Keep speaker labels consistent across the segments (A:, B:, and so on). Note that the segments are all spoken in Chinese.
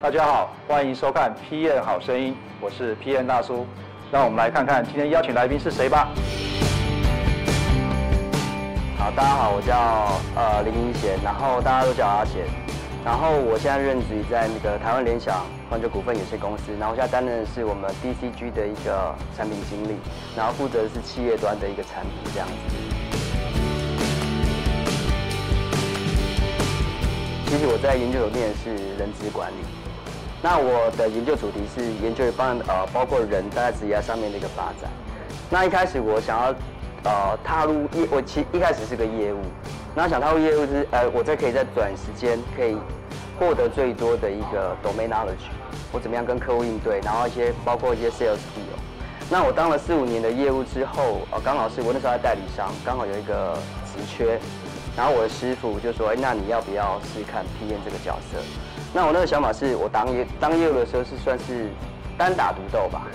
A: 大家好，欢迎收看 PN 好声音，我是 PN 大叔。让我们来看看今天邀请来宾是谁吧。
B: 好，大家好，我叫呃林英贤，然后大家都叫阿贤。然后我现在任职于在那个台湾联想环球股份有限公司，然后现在担任的是我们 DCG 的一个产品经理，然后负责的是企业端的一个产品这样子。其实我在研究所念是人资管理，那我的研究主题是研究一帮呃包括人在职业上面的一个发展。那一开始我想要呃踏入业，我其一开始是个业务，那想踏入业务是呃我在可以在短时间可以获得最多的一个 domain knowledge，我怎么样跟客户应对，然后一些包括一些 sales skill。那我当了四五年的业务之后，呃刚好是我那时候在代理商，刚好有一个职缺。然后我的师傅就说：“哎，那你要不要试看 PM 这个角色？”那我那个想法是我当业当业务的时候是算是单打独斗吧。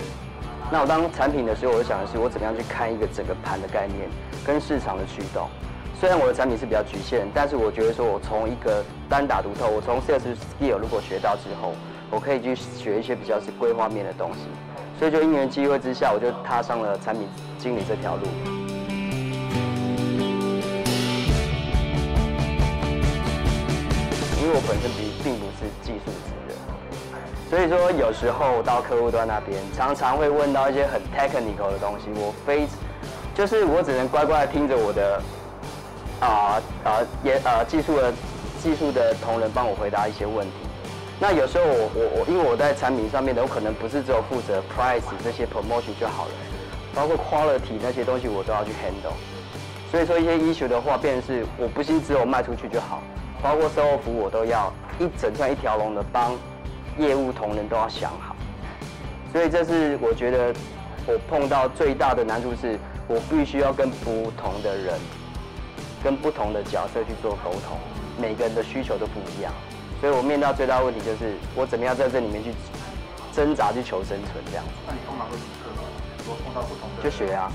B: 那我当产品的时候，我就想的是我怎么样去看一个整个盘的概念跟市场的驱动。虽然我的产品是比较局限，但是我觉得说我从一个单打独斗，我从 sales skill 如果学到之后，我可以去学一些比较是规划面的东西。所以就因缘机会之下，我就踏上了产品经理这条路。因为我本身比，所以说有时候到客户端那边，常常会问到一些很 technical 的东西，我非就是我只能乖乖的听着我的啊啊也啊技术的技术的同仁帮我回答一些问题。那有时候我我我因为我在产品上面的，我可能不是只有负责 price 这些 promotion 就好了，包括 quality 那些东西我都要去 handle。所以说一些 issue 的话，变成是我不是只有卖出去就好。包括售后服务，我都要一整串一条龙的帮业务同仁都要想好，所以这是我觉得我碰到最大的难处，是我必须要跟不同的人、跟不同的角色去做沟通，每个人的需求都不一样，所以我面到最大问题就是我怎么样在这里面去挣扎去求生存这样子。
A: 那你通常会怎么做？如果碰到不同的，
B: 就学啊。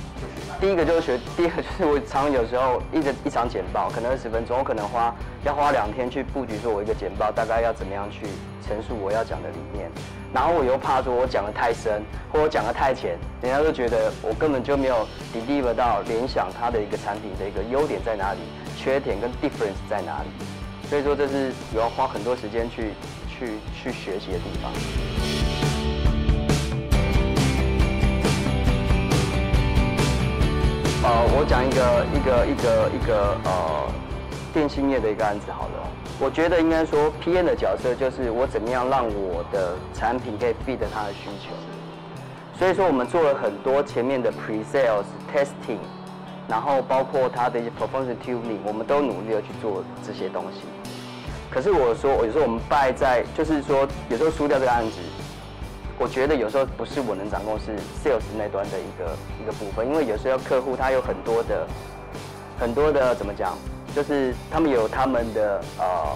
B: 第一个就是学，第二个就是我常有时候一直一场简报，可能二十分钟，我可能花要花两天去布局，说我一个简报大概要怎么样去陈述我要讲的理念，然后我又怕说我讲的太深，或我讲的太浅，人家都觉得我根本就没有 deliver 到联想它的一个产品的一个优点在哪里，缺点跟 difference 在哪里，所以说这是有要花很多时间去去去学习的地方。我讲一个一个一个一个呃电信业的一个案子好了。我觉得应该说 PM 的角色就是我怎么样让我的产品可以 fit 它的需求。所以说我们做了很多前面的 pre-sales testing，然后包括它的一些 performance tuning，我们都努力的去做这些东西。可是我说，有时候我们败在就是说，有时候输掉这个案子。我觉得有时候不是我能掌控，是 sales 那端的一个一个部分，因为有时候客户他有很多的很多的怎么讲，就是他们有他们的呃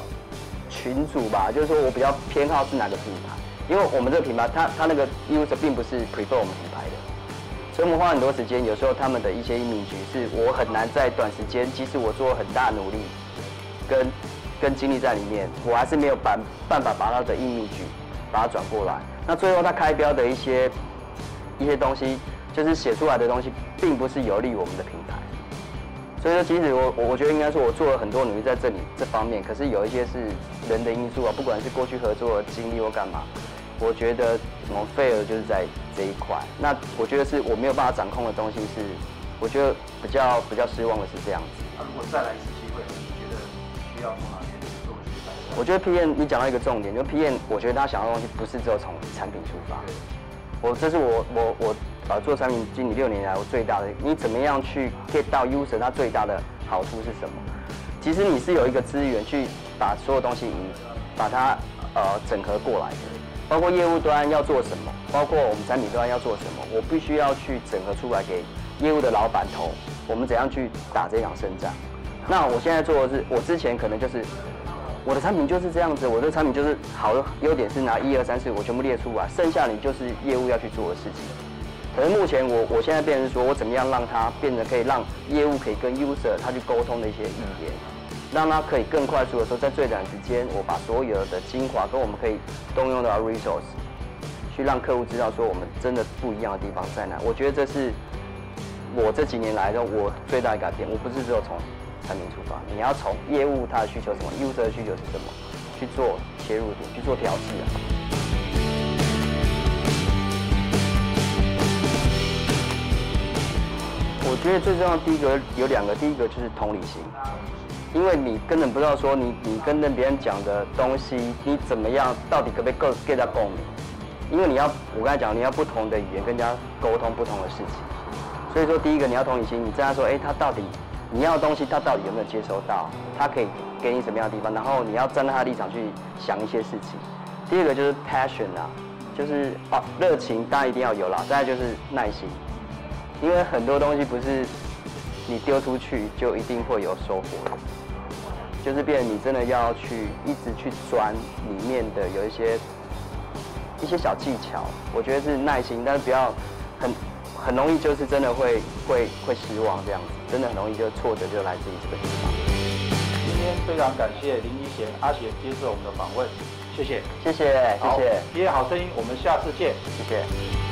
B: 群组吧，就是说我比较偏好是哪个品牌，因为我们这个品牌，他他那个 user 并不是 prefer 我们品牌的，所以我们花很多时间，有时候他们的一些秘诀是我很难在短时间，即使我做很大努力跟跟精力在里面，我还是没有办办法把他的秘密把它转过来。那最后他开标的一些一些东西，就是写出来的东西，并不是有利于我们的平台。所以说，其实我我我觉得应该说，我做了很多努力在这里这方面。可是有一些是人的因素啊，不管是过去合作的经历或干嘛，我觉得我们 fail 就是在这一块。那我觉得是我没有办法掌控的东西，是我觉得比较比较失望的是这样子。
A: 那如果再来一次机会，你觉得需要从哪？
B: 我觉得 P N 你讲到一个重点，就 P N 我觉得他想要的东西不是只有从产品出发。我这是我我我呃做产品经理六年来我最大的，你怎么样去 get 到 user 它最大的好处是什么？其实你是有一个资源去把所有东西把它呃整合过来的，包括业务端要做什么，包括我们产品端要做什么，我必须要去整合出来给业务的老板投，我们怎样去打这场胜仗？那我现在做的是，我之前可能就是。我的产品就是这样子，我的产品就是好的优点是拿一二三四我全部列出来，剩下你就是业务要去做的事情。可是目前我我现在变成说我怎么样让它变得可以让业务可以跟 user 他去沟通的一些语言，让它可以更快速的说，在最短时间，我把所有的精华跟我们可以动用的 resource，去让客户知道说我们真的不一样的地方在哪。我觉得这是我这几年来的我最大的改变。我不是只有从产品出发，你要从业务它的需求什么，user 的需求是什么，去做切入点，去做调试啊。我觉得最重要第一个有两个，第一个就是同理心，因为你根本不知道说你你跟别人讲的东西，你怎么样，到底可不可以够 get 到共鸣？因为你要我刚才讲，你要不同的语言跟人家沟通不同的事情，所以说第一个你要同理心，你这样说，哎，他到底你要的东西，他到底有没有接收到？他可以给你什么样的地方？然后你要站在他的立场去想一些事情。第二个就是 passion 啊，就是哦热情，当然一定要有啦。再就是耐心。因为很多东西不是你丢出去就一定会有收获的，就是变你真的要去一直去钻里面的有一些一些小技巧，我觉得是耐心，但是不要很很容易就是真的会会会失望这样子，真的很容易就挫折就来自于这个地方。
A: 今天非常感谢林一贤阿贤接受我们的访问，谢谢，
B: 谢谢，谢谢，
A: 今天好声音，我们下次见，
B: 谢谢。